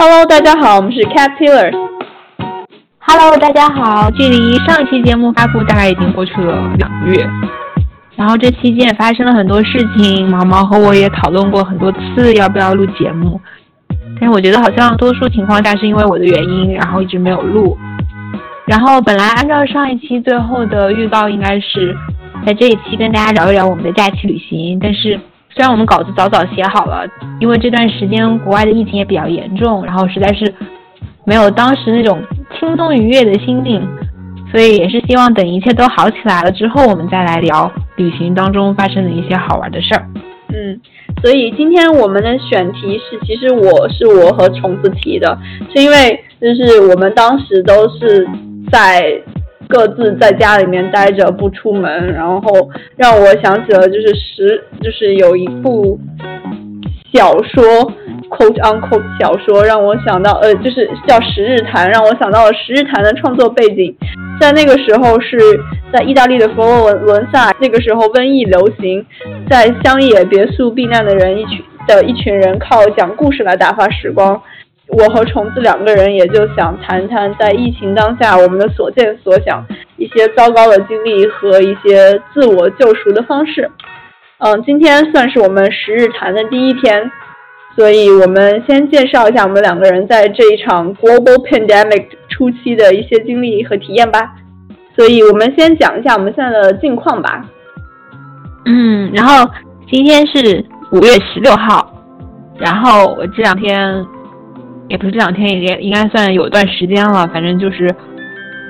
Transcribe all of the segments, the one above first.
Hello，大家好，我们是 Cat Pillars。Hello，大家好，距离上一期节目发布大概已经过去了两个月，然后这期间也发生了很多事情，毛毛和我也讨论过很多次要不要录节目，但是我觉得好像多数情况下是因为我的原因，然后一直没有录。然后本来按照上一期最后的预告，应该是在这一期跟大家聊一聊我们的假期旅行，但是。虽然我们稿子早早写好了，因为这段时间国外的疫情也比较严重，然后实在是没有当时那种轻松愉悦的心境，所以也是希望等一切都好起来了之后，我们再来聊旅行当中发生的一些好玩的事儿。嗯，所以今天我们的选题是，其实我是我和虫子提的，是因为就是我们当时都是在。各自在家里面待着不出门，然后让我想起了就是十就是有一部小说，quote unquote 小说，让我想到呃就是叫《十日谈》，让我想到了《十日谈》的创作背景，在那个时候是在意大利的佛罗伦萨，那个时候瘟疫流行，在乡野别墅避难的人一群的一群人靠讲故事来打发时光。我和虫子两个人也就想谈谈在疫情当下我们的所见所想，一些糟糕的经历和一些自我救赎的方式。嗯，今天算是我们十日谈的第一天，所以我们先介绍一下我们两个人在这一场 global pandemic 初期的一些经历和体验吧。所以我们先讲一下我们现在的近况吧。嗯，然后今天是五月十六号，然后我这两天。也不是这两天，也应该算有一段时间了。反正就是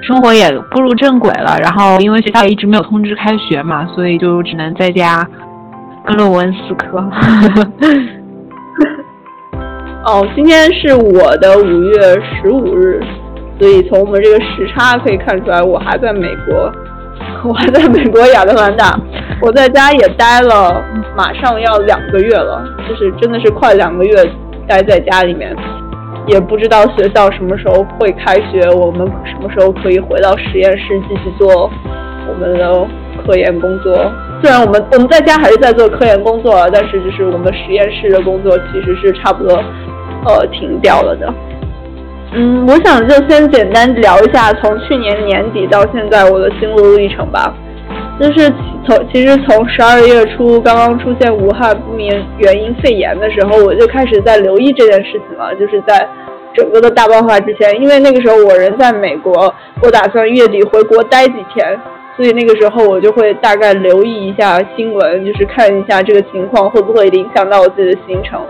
生活也步入正轨了。然后因为学校一直没有通知开学嘛，所以就只能在家跟论文死磕。哦，今天是我的五月十五日，所以从我们这个时差可以看出来，我还在美国，我还在美国亚特兰大。我在家也待了，马上要两个月了，就是真的是快两个月待在家里面。也不知道学校什么时候会开学，我们什么时候可以回到实验室继续做我们的科研工作。虽然我们我们在家还是在做科研工作，但是就是我们实验室的工作其实是差不多呃停掉了的。嗯，我想就先简单聊一下从去年年底到现在我的心路历程吧。就是从其实从十二月初刚刚出现武汉不明原因肺炎的时候，我就开始在留意这件事情了。就是在整个的大爆发之前，因为那个时候我人在美国，我打算月底回国待几天，所以那个时候我就会大概留意一下新闻，就是看一下这个情况会不会影响到我自己的行程。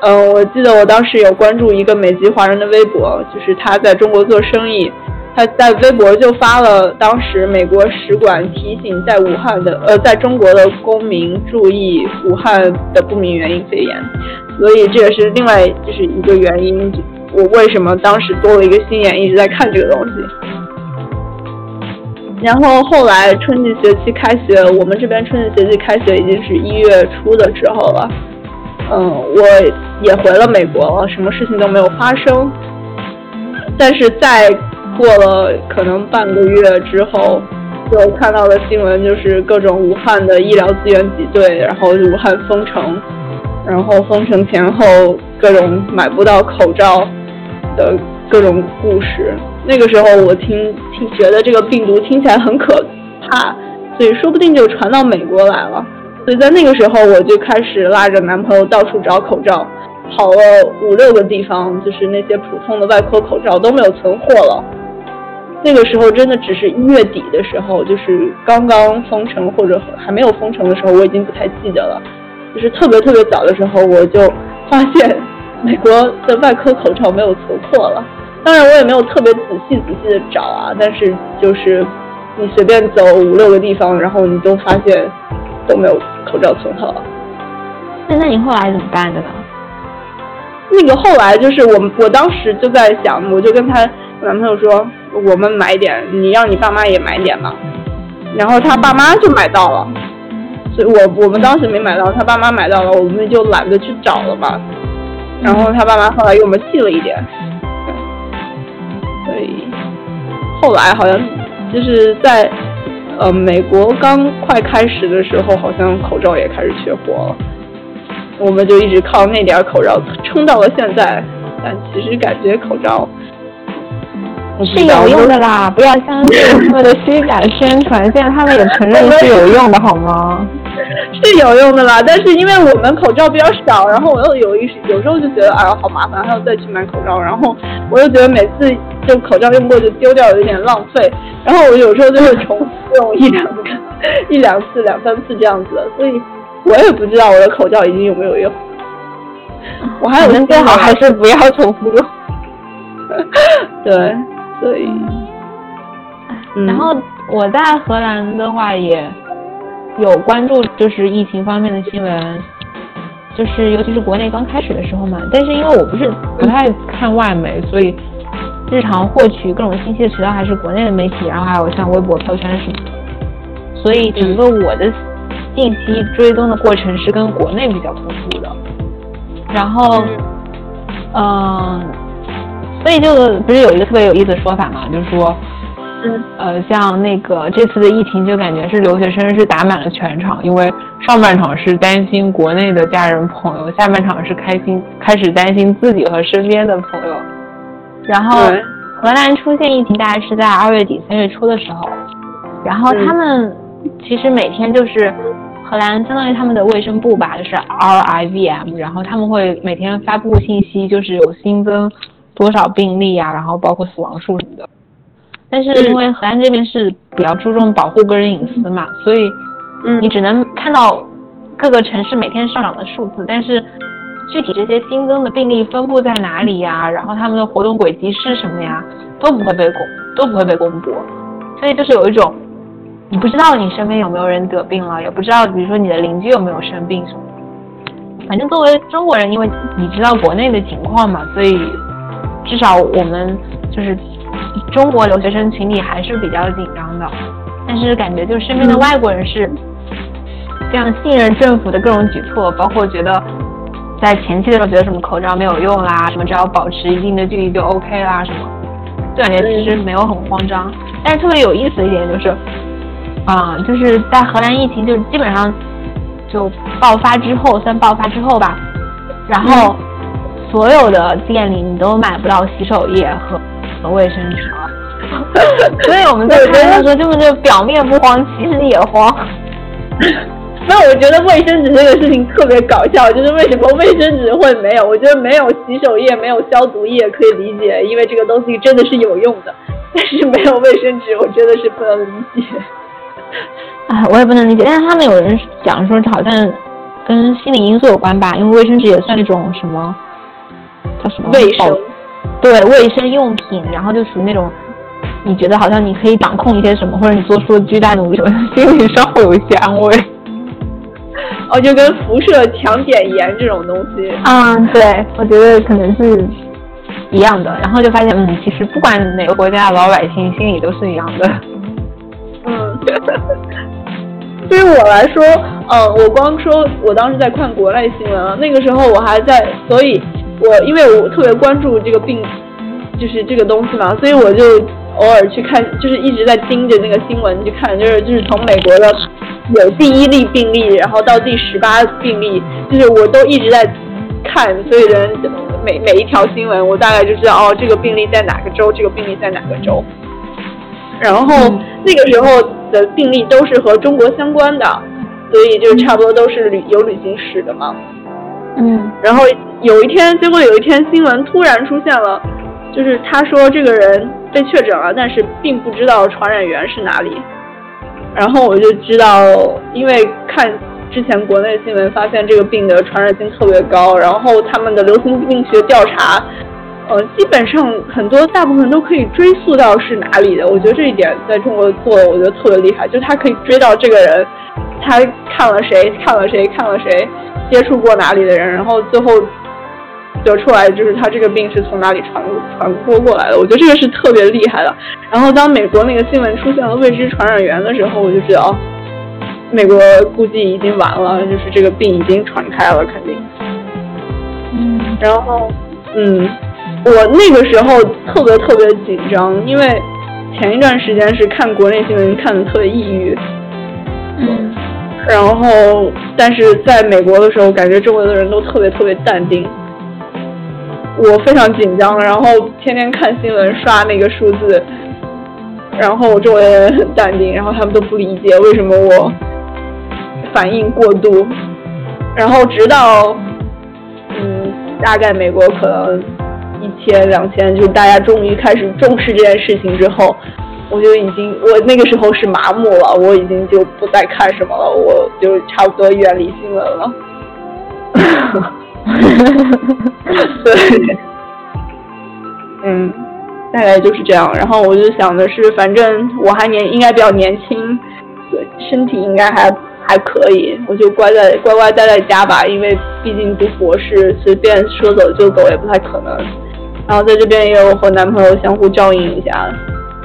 嗯，我记得我当时有关注一个美籍华人的微博，就是他在中国做生意。他在微博就发了当时美国使馆提醒在武汉的呃在中国的公民注意武汉的不明原因肺炎，所以这也是另外就是一个原因，我为什么当时多了一个心眼一直在看这个东西。然后后来春季学期开学，我们这边春季学期开学已经是一月初的时候了，嗯，我也回了美国了，什么事情都没有发生，但是在。过了可能半个月之后，就看到的新闻就是各种武汉的医疗资源挤兑，然后武汉封城，然后封城前后各种买不到口罩的各种故事。那个时候我听听觉得这个病毒听起来很可怕，所以说不定就传到美国来了。所以在那个时候我就开始拉着男朋友到处找口罩，跑了五六个地方，就是那些普通的外科口罩都没有存货了。那个时候真的只是一月底的时候，就是刚刚封城或者还没有封城的时候，我已经不太记得了。就是特别特别早的时候，我就发现美国的外科口罩没有存货了。当然，我也没有特别仔细仔细的找啊，但是就是你随便走五六个地方，然后你都发现都没有口罩存货了。那那你后来怎么办的呢？那个后来就是我我当时就在想，我就跟他男朋友说。我们买点，你让你爸妈也买点嘛。然后他爸妈就买到了，所以我我们当时没买到，他爸妈买到了，我们就懒得去找了嘛。然后他爸妈后来给我们寄了一点，所以后来好像就是在呃美国刚快开始的时候，好像口罩也开始缺货了，我们就一直靠那点口罩撑到了现在。但其实感觉口罩是有用的啦，不要相信他们的虚假宣传。现在他们也承认是有用的，好吗？是有用的啦，但是因为我们口罩比较少，然后我又有一有时候就觉得哎呀好麻烦，还要再去买口罩，然后我又觉得每次就口罩用过就丢掉，有点浪费，然后我有时候就会重复用一两个、一两次、两三次这样子，所以我也不知道我的口罩已经有没有用。我还有最好还是不要重复用。对，所以，然后我在荷兰的话也。有关注就是疫情方面的新闻，就是尤其是国内刚开始的时候嘛。但是因为我不是不太看外媒，所以日常获取各种信息的渠道还是国内的媒体，然后还有像微博、朋友圈什么的。所以整个我的信息追踪的过程是跟国内比较丰富的。然后，嗯，所以就不是有一个特别有意思的说法嘛，就是说。嗯呃，像那个这次的疫情，就感觉是留学生是打满了全场，因为上半场是担心国内的家人朋友，下半场是开心开始担心自己和身边的朋友。然后荷兰出现疫情大概是在二月底三月初的时候，然后他们其实每天就是荷兰相当于他们的卫生部吧，就是 RIVM，然后他们会每天发布信息，就是有新增多少病例啊，然后包括死亡数什么的。但是因为荷兰这边是比较注重保护个人隐私嘛，所以，你只能看到各个城市每天上涨的数字，但是具体这些新增的病例分布在哪里呀，然后他们的活动轨迹是什么呀，都不会被公都不会被公布，所以就是有一种你不知道你身边有没有人得病了，也不知道比如说你的邻居有没有生病什么的，反正作为中国人，因为你知道国内的情况嘛，所以至少我们就是。中国留学生群体还是比较紧张的，但是感觉就身边的外国人是非常信任政府的各种举措，包括觉得在前期的时候觉得什么口罩没有用啦，什么只要保持一定的距离就 OK 啦，什么，就感觉其实没有很慌张。但是特别有意思的一点就是，啊，就是在荷兰疫情就基本上就爆发之后，算爆发之后吧，然后所有的店里你都买不到洗手液和和。卫生纸，所以我们在看的时候，根本就表面不慌，其实也慌。那我觉得卫生纸这个事情特别搞笑，就是为什么卫生纸会没有？我觉得没有洗手液、没有消毒液可以理解，因为这个东西真的是有用的。但是没有卫生纸，我真的是不能理解。哎，我也不能理解。但是他们有人讲说，好像跟心理因素有关吧，因为卫生纸也算一种什么叫什么卫生。对卫生用品，然后就属于那种，你觉得好像你可以掌控一些什么，或者你做出了巨大努力，心理上会有一些安慰。哦，就跟辐射强碘盐这种东西。嗯，对，我觉得可能是一样的。然后就发现，嗯，其实不管哪个国家的老百姓心里都是一样的。嗯，对于我来说，嗯，我光说我当时在看国内新闻，那个时候我还在，所以。我因为我特别关注这个病，就是这个东西嘛，所以我就偶尔去看，就是一直在盯着那个新闻去看，就是就是从美国的有第一例病例，然后到第十八病例，就是我都一直在看，所以人每每一条新闻，我大概就知道哦，这个病例在哪个州，这个病例在哪个州，然后那个时候的病例都是和中国相关的，所以就差不多都是旅有旅行史的嘛。嗯，然后有一天，结果有一天新闻突然出现了，就是他说这个人被确诊了，但是并不知道传染源是哪里。然后我就知道，因为看之前国内新闻，发现这个病的传染性特别高，然后他们的流行病学调查，呃，基本上很多大部分都可以追溯到是哪里的。我觉得这一点在中国做的，我觉得特别厉害，就是他可以追到这个人，他看了谁，看了谁，看了谁。接触过哪里的人，然后最后得出来就是他这个病是从哪里传传播过来的。我觉得这个是特别厉害的。然后当美国那个新闻出现了未知传染源的时候，我就知道，美国估计已经完了，就是这个病已经传开了，肯定。嗯。然后，嗯，我那个时候特别特别紧张，因为前一段时间是看国内新闻看的特别抑郁。嗯。然后，但是在美国的时候，感觉周围的人都特别特别淡定。我非常紧张，然后天天看新闻刷那个数字，然后我周围的人很淡定，然后他们都不理解为什么我反应过度，然后直到嗯，大概美国可能一千两千，就大家终于开始重视这件事情之后，我就已经我那个时候是麻木了，我已经就不再看什么了，我就差不多远离新闻了。对，嗯，大概就是这样。然后我就想的是，反正我还年应该比较年轻，对，身体应该还还可以，我就乖在乖乖待在家吧。因为毕竟读博士，随便说走就走也不太可能。然后在这边也有和男朋友相互照应一下，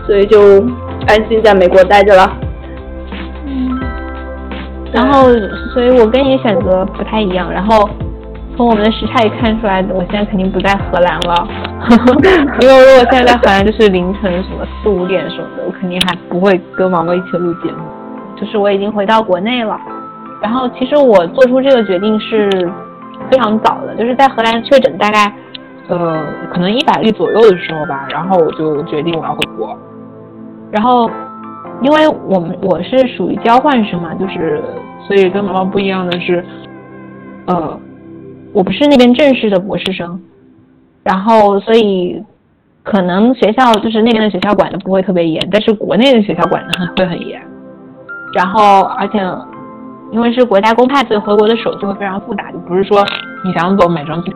所以就安心在美国待着了。嗯，然后，所以我跟你选择不太一样。然后。从我们的时差也看出来，我现在肯定不在荷兰了，因为如果现在在荷兰，就是凌晨什么四五点什么的，我肯定还不会跟毛毛一起录节目。就是我已经回到国内了，然后其实我做出这个决定是非常早的，就是在荷兰确诊大概呃可能一百例左右的时候吧，然后我就决定我要回国。然后因为我们我是属于交换生嘛，就是所以跟毛毛不一样的是，呃。我不是那边正式的博士生，然后所以可能学校就是那边的学校管的不会特别严，但是国内的学校管的会很严。然后而且因为是国家公派，所以回国的手续会非常复杂，就不是说你想走买张机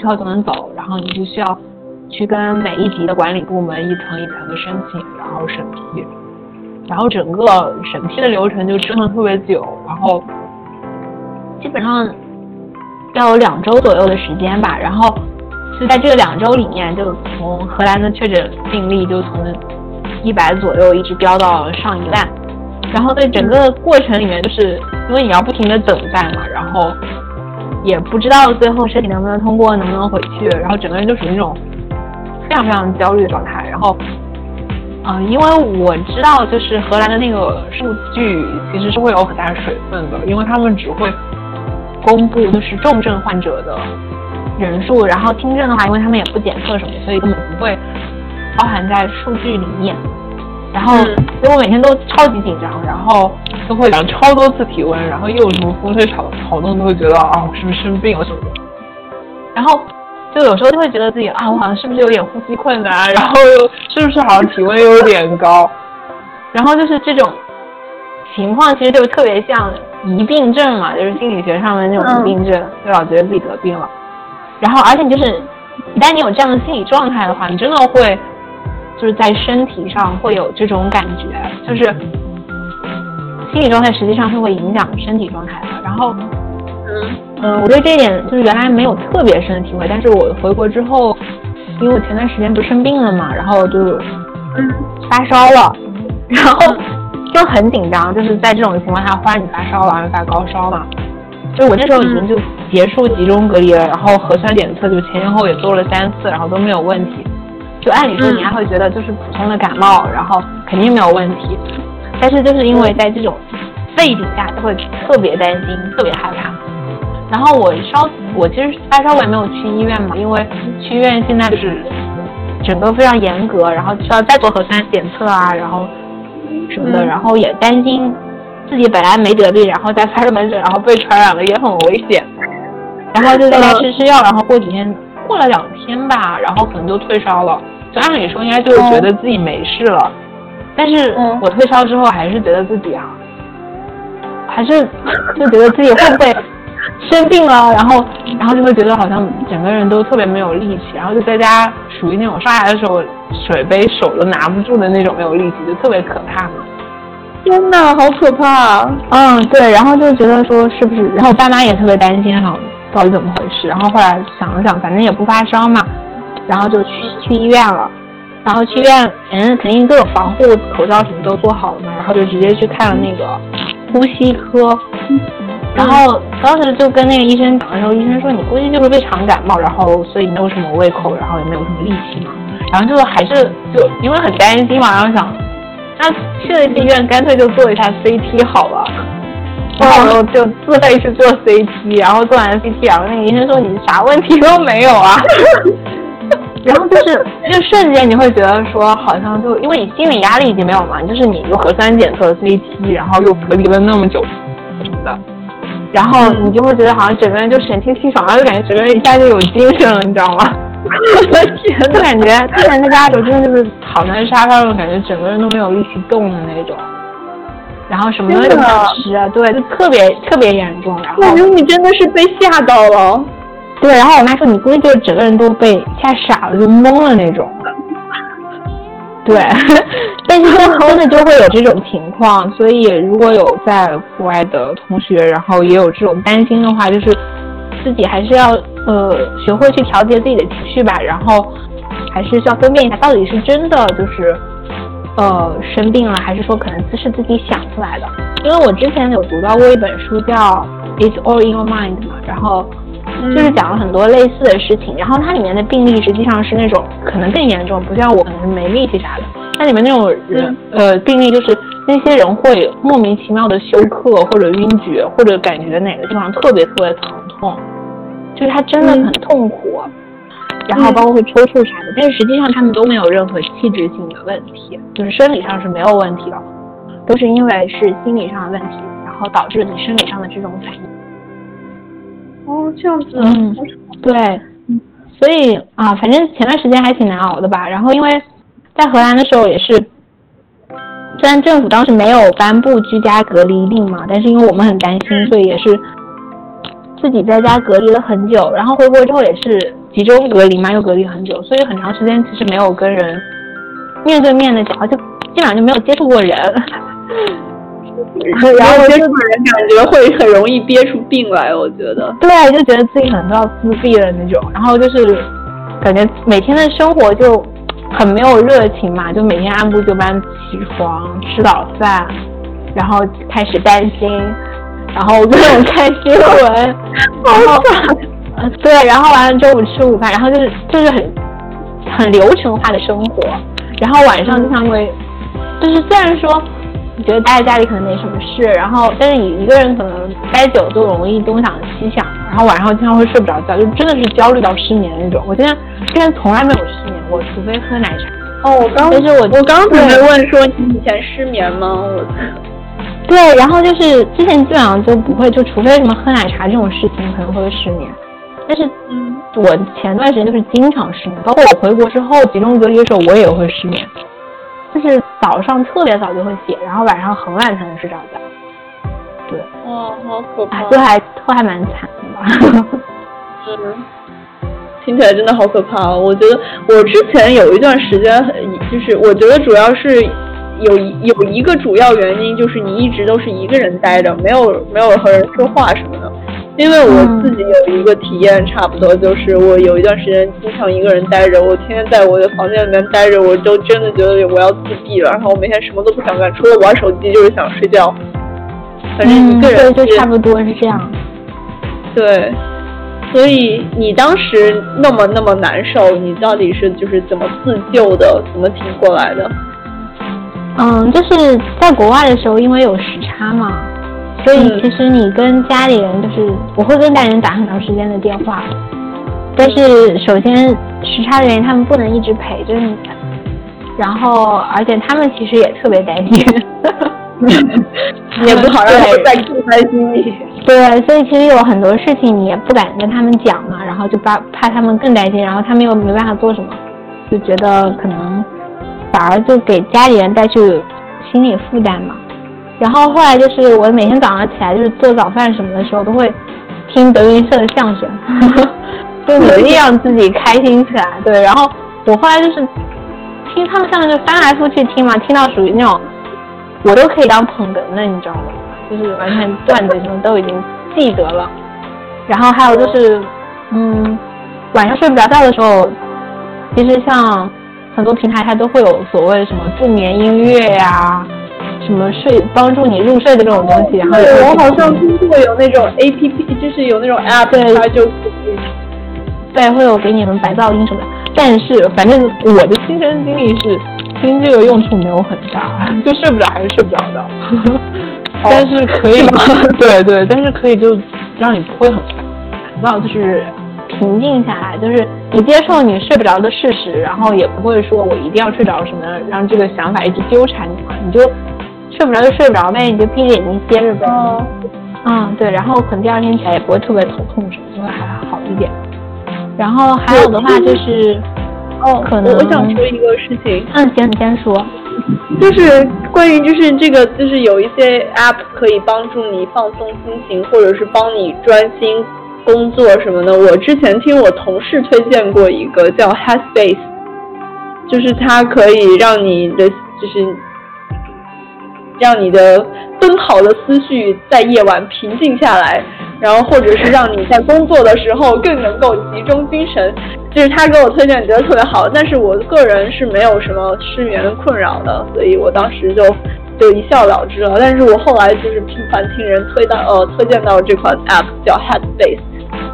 票就能走，然后你就需要去跟每一级的管理部门一层一层的申请，然后审批，然后整个审批的流程就真的特别久，然后基本上。要有两周左右的时间吧，然后就在这两周里面，就从荷兰的确诊病例就从一百左右一直飙到上一万，然后在整个过程里面，就是因为你要不停的等待嘛，然后也不知道最后申请能不能通过，能不能回去，然后整个人就属于那种非常非常焦虑的状态。然后，嗯，因为我知道就是荷兰的那个数据其实是会有很大水分的，因为他们只会。公布就是重症患者的人数，然后轻症的话，因为他们也不检测什么，所以根本不会包含在数据里面。然后，所以我每天都超级紧张，然后都会量超多次体温，然后又有什么风吹草草动，都会觉得啊，我是不是生病了什么的。然后就有时候就会觉得自己啊，我好像是不是有点呼吸困难，然后又是不是好像体温又有点高，然后就是这种情况，其实就特别像。疑病症嘛，就是心理学上面那种疑病症，就老觉得自己得病了。然后，而且就是，一旦你有这样的心理状态的话，你真的会，就是在身体上会有这种感觉，就是心理状态实际上是会影响身体状态的。然后，嗯嗯，我对这一点就是原来没有特别深的体会，但是我回国之后，因为我前段时间不是生病了嘛，然后就发烧了，然后。就很紧张，就是在这种情况下，忽然你发烧了，又发高烧嘛。就我那时候已经就结束集中隔离了，然后核酸检测就前前后也做了三次，然后都没有问题。就按理说你还会觉得就是普通的感冒，然后肯定没有问题。但是就是因为在这种背景下，就会特别担心，特别害怕。然后我烧，我其实发烧我也没有去医院嘛，因为去医院现在就是整个非常严格，然后需要再做核酸检测啊，然后。什么的，然后也担心自己本来没得病，然后再发热门诊，然后被传染了也很危险。然后就在家吃吃药，然后过几天，过了两天吧，然后可能就退烧了。就按理说应该就是觉得自己没事了，但是我退烧之后还是觉得自己啊，还是就觉得自己会不会生病了，然后然后就会觉得好像整个人都特别没有力气，然后就在家属于那种刷牙的时候。水杯手都拿不住的那种，没有力气，就特别可怕。天呐，好可怕！嗯，对，然后就觉得说是不是，然后我爸妈也特别担心哈，到底怎么回事？然后后来想了想，反正也不发烧嘛，然后就去去医院了。然后去医院，嗯，肯定都有防护口罩什么都做好了嘛，然后就直接去看了那个呼吸科。然后当时就跟那个医生讲的时候，医生说你估计就是胃肠感冒，然后所以没有什么胃口，然后也没有什么力气嘛。然后就还是就因为很担心嘛，然后想，那去了医院干脆就做一下 CT 好了。然后就自费去做 CT，然后做完 CT，然后那个医生说你啥问题都没有啊。然后就是就瞬间你会觉得说好像就因为你心理压力已经没有嘛，就是你又核酸检测 CT，然后又隔离了那么久什么的，然后你就会觉得好像整个人就神清气爽，然后就感觉整个人一下就有精神了，你知道吗？我的天，就感觉之前在家的时候真的就是躺在沙发上，感觉整个人都没有力气动的那种，然后什么东西都吃啊，对，就特别特别严重。然后感觉你真的是被吓到了。对，然后我妈说你估计就整个人都被吓傻了，就懵了那种。对，但是真的就会有这种情况，所以如果有在国外的同学，然后也有这种担心的话，就是自己还是要呃学会去调节自己的情绪吧，然后还是需要分辨一下到底是真的就是呃生病了，还是说可能是自己想出来的。因为我之前有读到过一本书叫《It's All in Your Mind》嘛，然后。就是讲了很多类似的事情，然后它里面的病例实际上是那种可能更严重，不像我可能没力气啥的。它里面那种人呃病例就是那些人会莫名其妙的休克或者晕厥，或者感觉哪个地方特别特别疼痛，就是他真的很痛苦，然后包括会抽搐啥的。但是实际上他们都没有任何器质性的问题，就是生理上是没有问题的，都是因为是心理上的问题，然后导致你生理上的这种反应。哦，这样子，嗯，对，所以啊，反正前段时间还挺难熬的吧。然后因为在荷兰的时候也是，虽然政府当时没有颁布居家隔离令嘛，但是因为我们很担心，所以也是自己在家隔离了很久。然后回国之后也是集中隔离嘛，又隔离很久，所以很长时间其实没有跟人面对面的讲话，就基本上就没有接触过人。然后接触的人感觉会很容易憋出病来，我觉得。对，就觉得自己可能都要自闭了那种。然后就是感觉每天的生活就很没有热情嘛，就每天按部就班起床、吃早饭，然后开始担心，然后各种看新闻，然后对，然后完了中午吃午饭，然后就是就是很很流程化的生活。然后晚上经常会，就是虽然说你。觉得待在家里可能没什么事，然后但是你一个人可能待久就容易东想西想，然后晚上经常会睡不着觉，就真的是焦虑到失眠那种。我现在现在从来没有失眠，我除非喝奶茶。哦，我刚但是我我刚准备问说你以前失眠吗？我对，然后就是之前基本上就不会，就除非什么喝奶茶这种事情可能会失眠，但是嗯，我前段时间就是经常失眠，包括我回国之后集中隔离的时候我也会失眠。就是早上特别早就会醒，然后晚上很晚才能睡着觉。对，哇，好可怕！就还都还蛮惨的吧。嗯，听起来真的好可怕。我觉得我之前有一段时间，就是我觉得主要是有有一个主要原因，就是你一直都是一个人待着，没有没有和人说话什么的。因为我自己有一个体验，差不多就是我有一段时间经常一个人待着，我天天在我的房间里面待着，我就真的觉得我要自闭了，然后我每天什么都不想干，除了玩手机就是想睡觉。反正一个人就差不多是这样。对，所以你当时那么那么难受，你到底是就是怎么自救的，怎么挺过来的？嗯，就是在国外的时候，因为有时差嘛。所以其实你跟家里人就是我会跟家里人打很长时间的电话，但是首先时差的原因，他们不能一直陪着你，然后而且他们其实也特别担心，也不好让他们再更担心你。对，所以其实有很多事情你也不敢跟他们讲嘛，然后就怕怕他们更担心，然后他们又没办法做什么，就觉得可能反而就给家里人带去心理负担嘛。然后后来就是我每天早上起来就是做早饭什么的时候都会听德云社的相声，就努力让自己开心起来。对，然后我后来就是听他们相声就翻来覆去听嘛，听到属于那种我都可以当捧哏的，你知道吗？就是完全段子什么都已经记得了。然后还有就是嗯，晚上睡不着觉的时候，其实像很多平台它都会有所谓什么助眠音乐呀。什么睡帮助你入睡的这种东西，然后我好像听过有那种 A P P，就是有那种 App，它就对会有给你们白噪音什么的。但是反正我的亲身经历是，听这个用处没有很大，就睡不着还是睡不着的。但是可以，对对，但是可以就让你不会很烦躁，就是平静下来，就是你接受你睡不着的事实，然后也不会说我一定要睡着什么，让这个想法一直纠缠你嘛，你就睡不着就睡不着呗，你就闭着眼睛歇着呗。嗯，对，然后可能第二天起来也不会特别头痛什么，就会还好一点。然后还有的话就是，哦，可能我想说一个事情。嗯，行，你先说。就是关于就是这个，就是有一些 app 可以帮助你放松心情，或者是帮你专心工作什么的。我之前听我同事推荐过一个叫 Headspace，就是它可以让你的就是让你的奔跑的思绪在夜晚平静下来。然后，或者是让你在工作的时候更能够集中精神，就是他给我推荐，觉得特别好。但是我个人是没有什么失眠的困扰的，所以我当时就就一笑了之了。但是我后来就是频繁听人推到呃推荐到这款 app 叫 Headspace，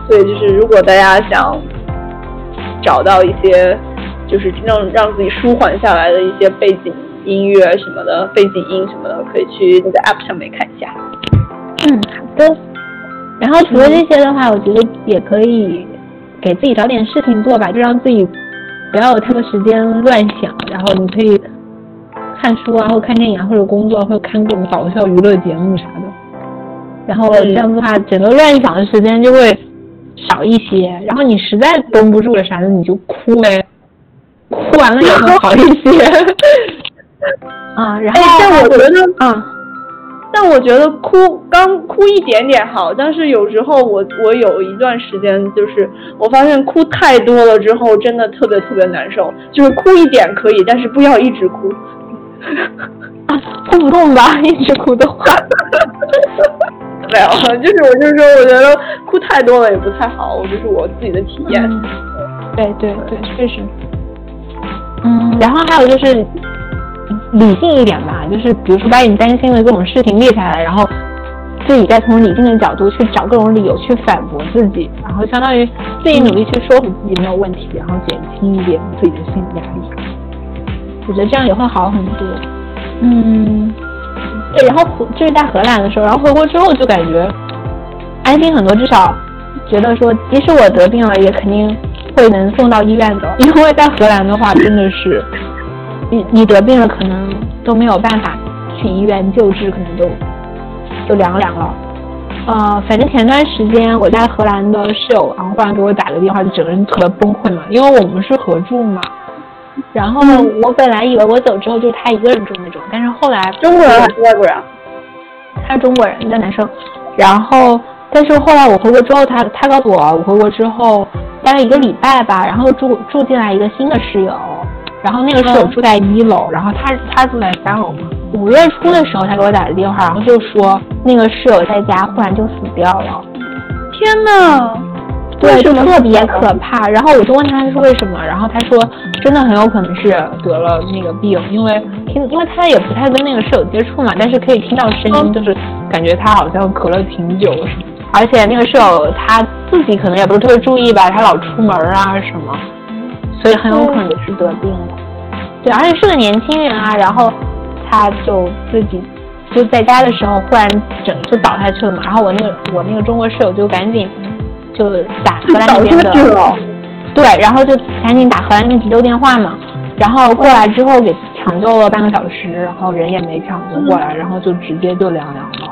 所以就是如果大家想找到一些就是让让自己舒缓下来的一些背景音乐什么的，背景音什么的，可以去那个 app 上面看一下。嗯，好的。然后除了这些的话，我觉得也可以给自己找点事情做吧，就让自己不要有太多时间乱想。然后你可以看书啊，或看电影啊，或者工作，或者看各种搞笑娱乐节目啥的。然后这样子的话，整个乱想的时间就会少一些。然后你实在绷不住了啥的，你就哭呗，哭完了也会好一些。啊，然后但我觉得啊。但我觉得哭刚哭一点点好，但是有时候我我有一段时间就是我发现哭太多了之后真的特别特别难受，就是哭一点可以，但是不要一直哭，啊哭不动吧？一直哭的话，没有，就是我就是说，我觉得哭太多了也不太好，我这是我自己的体验。对对对，确实。嗯，然后还有就是。理性一点吧，就是比如说把你担心的各种事情列下来，然后自己再从理性的角度去找各种理由去反驳自己，然后相当于自己努力去说服自己没有问题，然后减轻一点自己的心理压力。我觉得这样也会好很多。嗯，对，然后就是在荷兰的时候，然后回国之后就感觉安心很多，至少觉得说即使我得病了，也肯定会能送到医院的，因为在荷兰的话真的是。你你得病了，可能都没有办法去医院救治，可能都就凉凉了。呃，反正前段时间我在荷兰的室友，然后忽然给我打个电话，就整个人特别崩溃嘛，因为我们是合住嘛。然后我本来以为我走之后就是他一个人住那种，但是后来中国人还是外国人？他是中国人，一个男生。然后，但是后来我回国之后，他他告诉我，我回国之后待了一个礼拜吧，然后住住进来一个新的室友。然后那个室友住在一楼，然后他他住在三楼嘛。五月初的时候，他给我打的电话，然后就说那个室友在家忽然就死掉了。天呐，对，就特别可怕。然后我就问他是为什么，然后他说真的很有可能是得了那个病，因为听，因为他也不太跟那个室友接触嘛，但是可以听到声音，就是感觉他好像咳了挺久。而且那个室友他自己可能也不是特别注意吧，他老出门啊什么。所以很有可能是得病了，对，而且是个年轻人啊，然后他就自己就在家的时候忽然整就倒下去了嘛，然后我那个我那个中国室友就赶紧就打荷兰那边的，对，然后就赶紧打荷兰那边急救电话嘛，然后过来之后给抢救了半个小时，然后人也没抢救过来，然后就直接就凉凉了，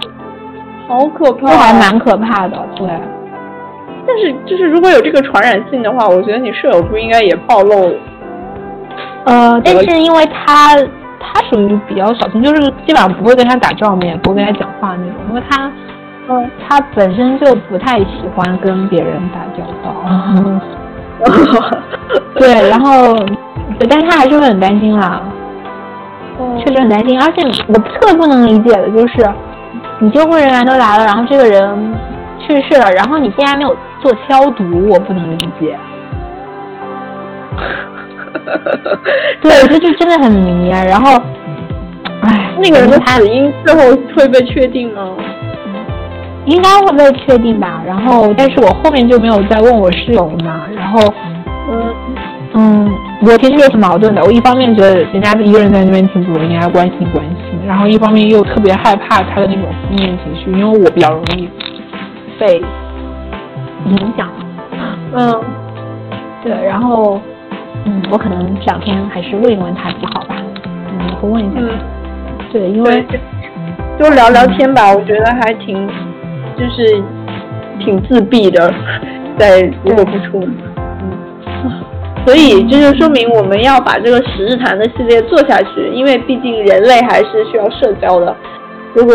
好可怕，这还蛮可怕的，对。但是，就是如果有这个传染性的话，我觉得你舍友不应该也暴露。呃，但是因为他他属于比较小心，就是基本上不会跟他打照面，不会跟他讲话那种，因为他，嗯，他本身就不太喜欢跟别人打交道。对，然后，但是他还是会很担心啦。确实很担心，而且我特别不能理解的就是，你救护人员都来了，然后这个人去世了，然后你竟然没有。做消毒，我不能理解。对，这就真的很迷啊。然后，唉，那个人的死因最后会被确定吗？应该会被确定吧。然后，但是我后面就没有再问我室友嘛。然后，嗯嗯，我其实也挺矛盾的。我一方面觉得人家一个人在那边挺不容易，应该关心关心。然后一方面又特别害怕他的那种负面情绪，因为我比较容易被影响。嗯，对，然后嗯，我可能这两天还是问一问他比较好吧，嗯，会问一下。嗯，对，因为就聊聊天吧，我觉得还挺就是挺自闭的，在如果不出门。所以这就说明我们要把这个十日谈的系列做下去，因为毕竟人类还是需要社交的。如果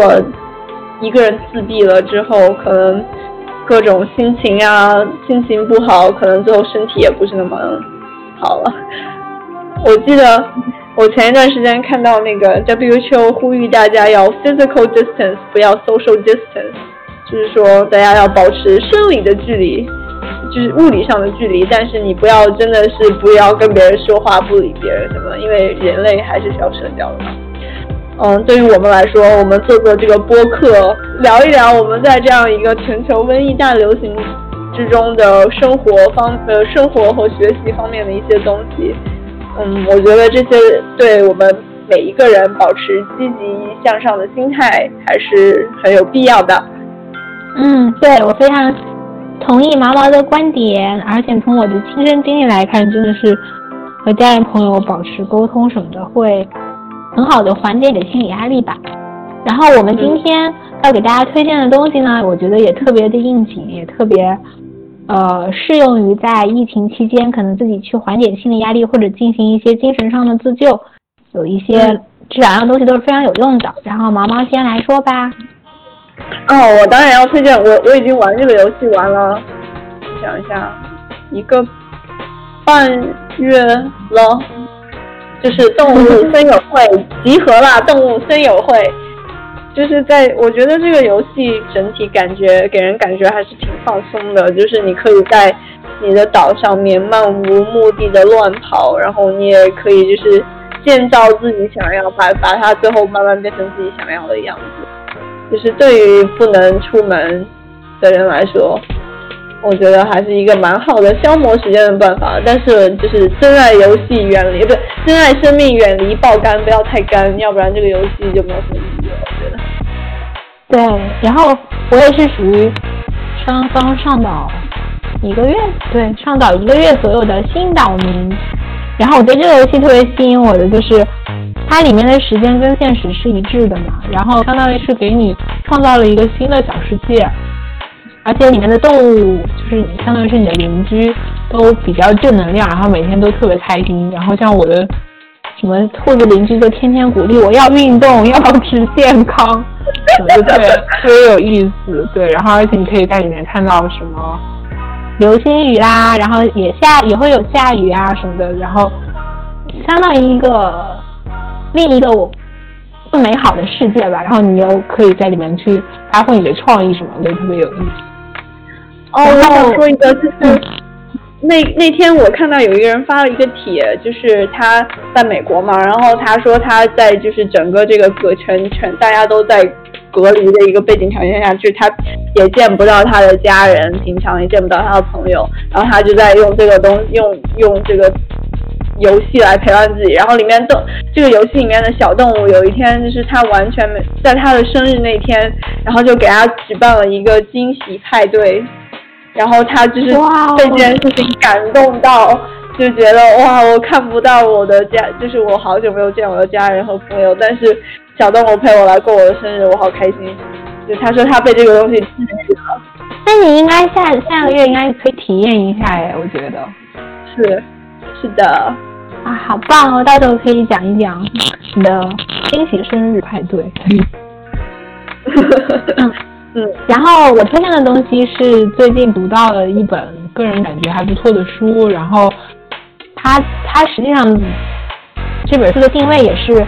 一个人自闭了之后，可能各种心情啊，心情不好，可能最后身体也不是那么好了。我记得我前一段时间看到那个 WHO 呼吁大家要 physical distance，不要 social distance，就是说大家要保持生理的距离。就是物理上的距离，但是你不要真的是不要跟别人说话，不理别人什么，因为人类还是需要社交的。嗯，对于我们来说，我们做做这个播客，聊一聊我们在这样一个全球瘟疫大流行之中的生活方呃生活和学习方面的一些东西。嗯，我觉得这些对我们每一个人保持积极向上的心态还是很有必要的。嗯，对我非常。同意毛毛的观点，而且从我的亲身经历来看，真的是和家人朋友保持沟通什么的，会很好的缓解你的心理压力吧。然后我们今天要给大家推荐的东西呢，我觉得也特别的应景，也特别呃适用于在疫情期间可能自己去缓解心理压力或者进行一些精神上的自救，有一些这两样东西都是非常有用的。然后毛毛先来说吧。哦，我当然要推荐我，我已经玩这个游戏玩了，想一下，一个半月了，就是动物森友会集合啦，动物森友会，就是在我觉得这个游戏整体感觉给人感觉还是挺放松的，就是你可以在你的岛上面漫无目的的乱跑，然后你也可以就是建造自己想要把把它最后慢慢变成自己想要的样子。就是对于不能出门的人来说，我觉得还是一个蛮好的消磨时间的办法。但是就是珍爱游戏，远离不珍爱生命，远离爆肝，不要太肝，要不然这个游戏就没有什么意义了。我觉得。对，然后我也是属于刚刚上岛一个月，对，上岛一个月左右的新岛民。然后我对这个游戏特别吸引我的就是。它里面的时间跟现实是一致的嘛，然后相当于是给你创造了一个新的小世界，而且里面的动物就是你相当于是你的邻居，都比较正能量，然后每天都特别开心。然后像我的什么兔子邻居就天天鼓励我要运动，要保持健康，对对，特别有意思。对，然后而且你可以在里面看到什么流星雨啦，然后也下也会有下雨啊什么的，然后相当于一个。另一个我更美好的世界吧，然后你又可以在里面去发挥你的创意什么的，特别有意思。哦，我想说一个，就是那那天我看到有一个人发了一个帖，就是他在美国嘛，然后他说他在就是整个这个隔全全大家都在隔离的一个背景条件下，就是他也见不到他的家人，平常也见不到他的朋友，然后他就在用这个东用用这个。游戏来陪伴自己，然后里面动这个游戏里面的小动物，有一天就是他完全没在他的生日那天，然后就给他举办了一个惊喜派对，然后他就是被这件事情感动到，就觉得哇，我看不到我的家，就是我好久没有见我的家人和朋友，但是小动物陪我来过我的生日，我好开心。就他说他被这个东西治愈了，那你应该下下个月应该可以体验一下哎，我觉得是是的。啊，好棒哦！到时候可以讲一讲你的惊喜生日派对。嗯，然后我推荐的东西是最近读到了一本个人感觉还不错的书，然后它它实际上这本书的定位也是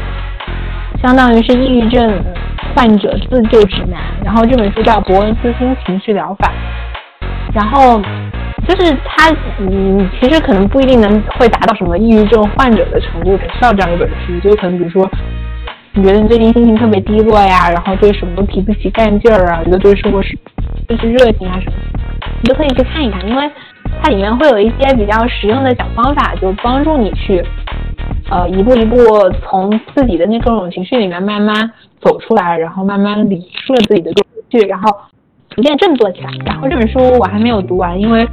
相当于是抑郁症患者自救指南，然后这本书叫《伯恩斯新情绪疗法》，然后。就是他，嗯，其实可能不一定能会达到什么抑郁症患者的程度，才需要这样一本书。就可能比如说，你觉得你最近心情特别低落呀，然后对什么都提不起干劲儿啊，觉得对生活是就是热情啊什么，你都可以去看一看，因为它里面会有一些比较实用的小方法，就帮助你去呃一步一步从自己的那种情绪里面慢慢走出来，然后慢慢理顺自己的情绪，然后逐渐振作起来。然后这本书我还没有读完，因为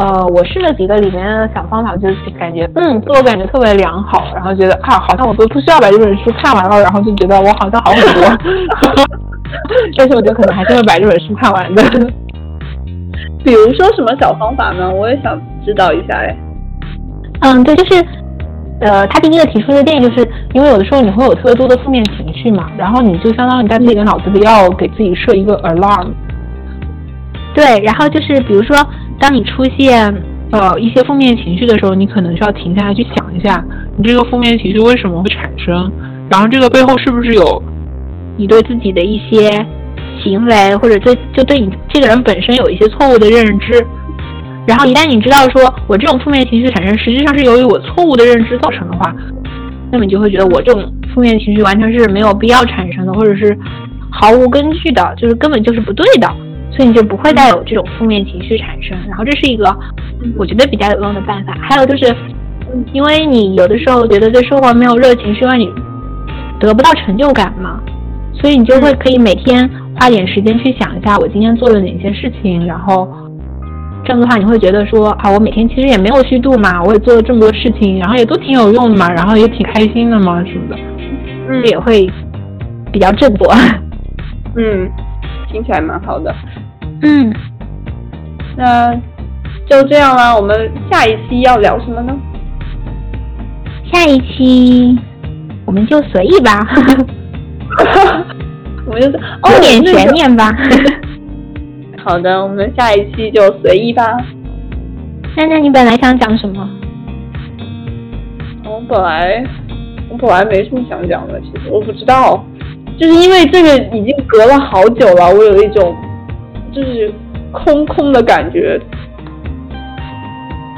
呃我试了几个里面的小方法，就是感觉嗯自我感觉特别良好，然后觉得啊好像我都不需要把这本书看完了，然后就觉得我好像好很多。但是我觉得可能还是会把这本书看完的。比如说什么小方法呢？我也想知道一下哎。嗯，对，就是，呃，他第一个提出的建议就是，因为有的时候你会有特别多的负面情绪嘛，然后你就相当于在自己的脑子里要给自己设一个 alarm。对，然后就是比如说，当你出现呃一些负面情绪的时候，你可能需要停下来去想一下，你这个负面情绪为什么会产生，然后这个背后是不是有你对自己的一些行为，或者对就对你这个人本身有一些错误的认知。然后一旦你知道说我这种负面情绪产生实际上是由于我错误的认知造成的话，那么你就会觉得我这种负面情绪完全是没有必要产生的，或者是毫无根据的，就是根本就是不对的，所以你就不会再有这种负面情绪产生。然后这是一个我觉得比较有用的办法。还有就是，因为你有的时候觉得对生活没有热情，是因为你得不到成就感嘛，所以你就会可以每天花点时间去想一下我今天做了哪些事情，然后。这样的话，你会觉得说啊，我每天其实也没有虚度嘛，我也做了这么多事情，然后也都挺有用的嘛，然后也挺开心的嘛，什么的，嗯，也会比较振作。嗯，听起来蛮好的。嗯，那就这样啦，我们下一期要聊什么呢？下一期我们就随意吧。我们就有点悬念吧。好的，我们下一期就随意吧。那那你本来想讲什么？我本来我本来没什么想讲的，其实我不知道，就是因为这个已经隔了好久了，我有一种就是空空的感觉，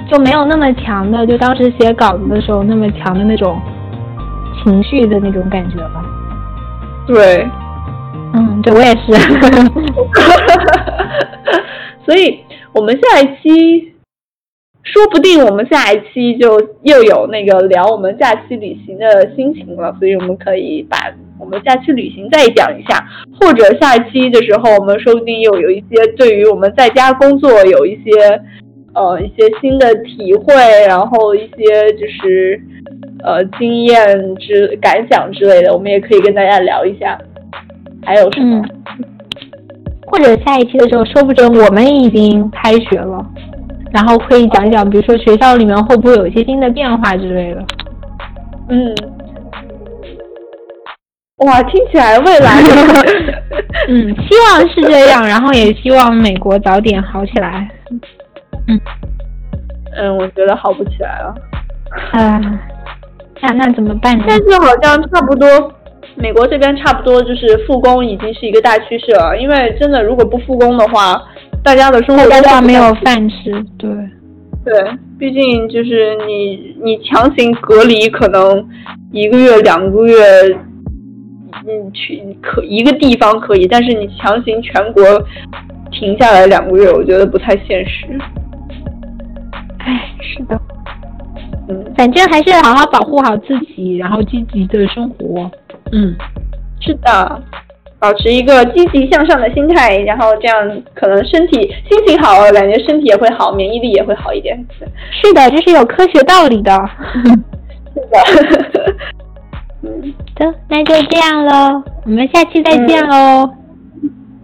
就没有那么强的，就当时写稿子的时候那么强的那种情绪的那种感觉吧。对。嗯，对我也是，所以我们下一期，说不定我们下一期就又有那个聊我们假期旅行的心情了，所以我们可以把我们假期旅行再讲一下，或者下一期的时候，我们说不定又有一些对于我们在家工作有一些呃一些新的体会，然后一些就是呃经验之感想之类的，我们也可以跟大家聊一下。还有什么？或者下一期的时候，说不准我们已经开学了，然后可以讲讲，比如说学校里面会不会有一些新的变化之类的。嗯，哇，听起来未来，嗯，希望是这样，然后也希望美国早点好起来。嗯，嗯，我觉得好不起来了。啊，那那怎么办呢？但是好像差不多。美国这边差不多就是复工已经是一个大趋势了，因为真的如果不复工的话，大家的生活大家没有饭吃。对，对，毕竟就是你你强行隔离，可能一个月两个月，你去可一个地方可以，但是你强行全国停下来两个月，我觉得不太现实。哎，是的，嗯，反正还是好好保护好自己，然后积极的生活。嗯，是的，保持一个积极向上的心态，然后这样可能身体心情好了，感觉身体也会好，免疫力也会好一点。是的，这是有科学道理的。是的。嗯，的，那就这样喽，我们下期再见喽。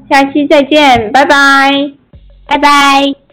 下期再见，拜拜，拜拜。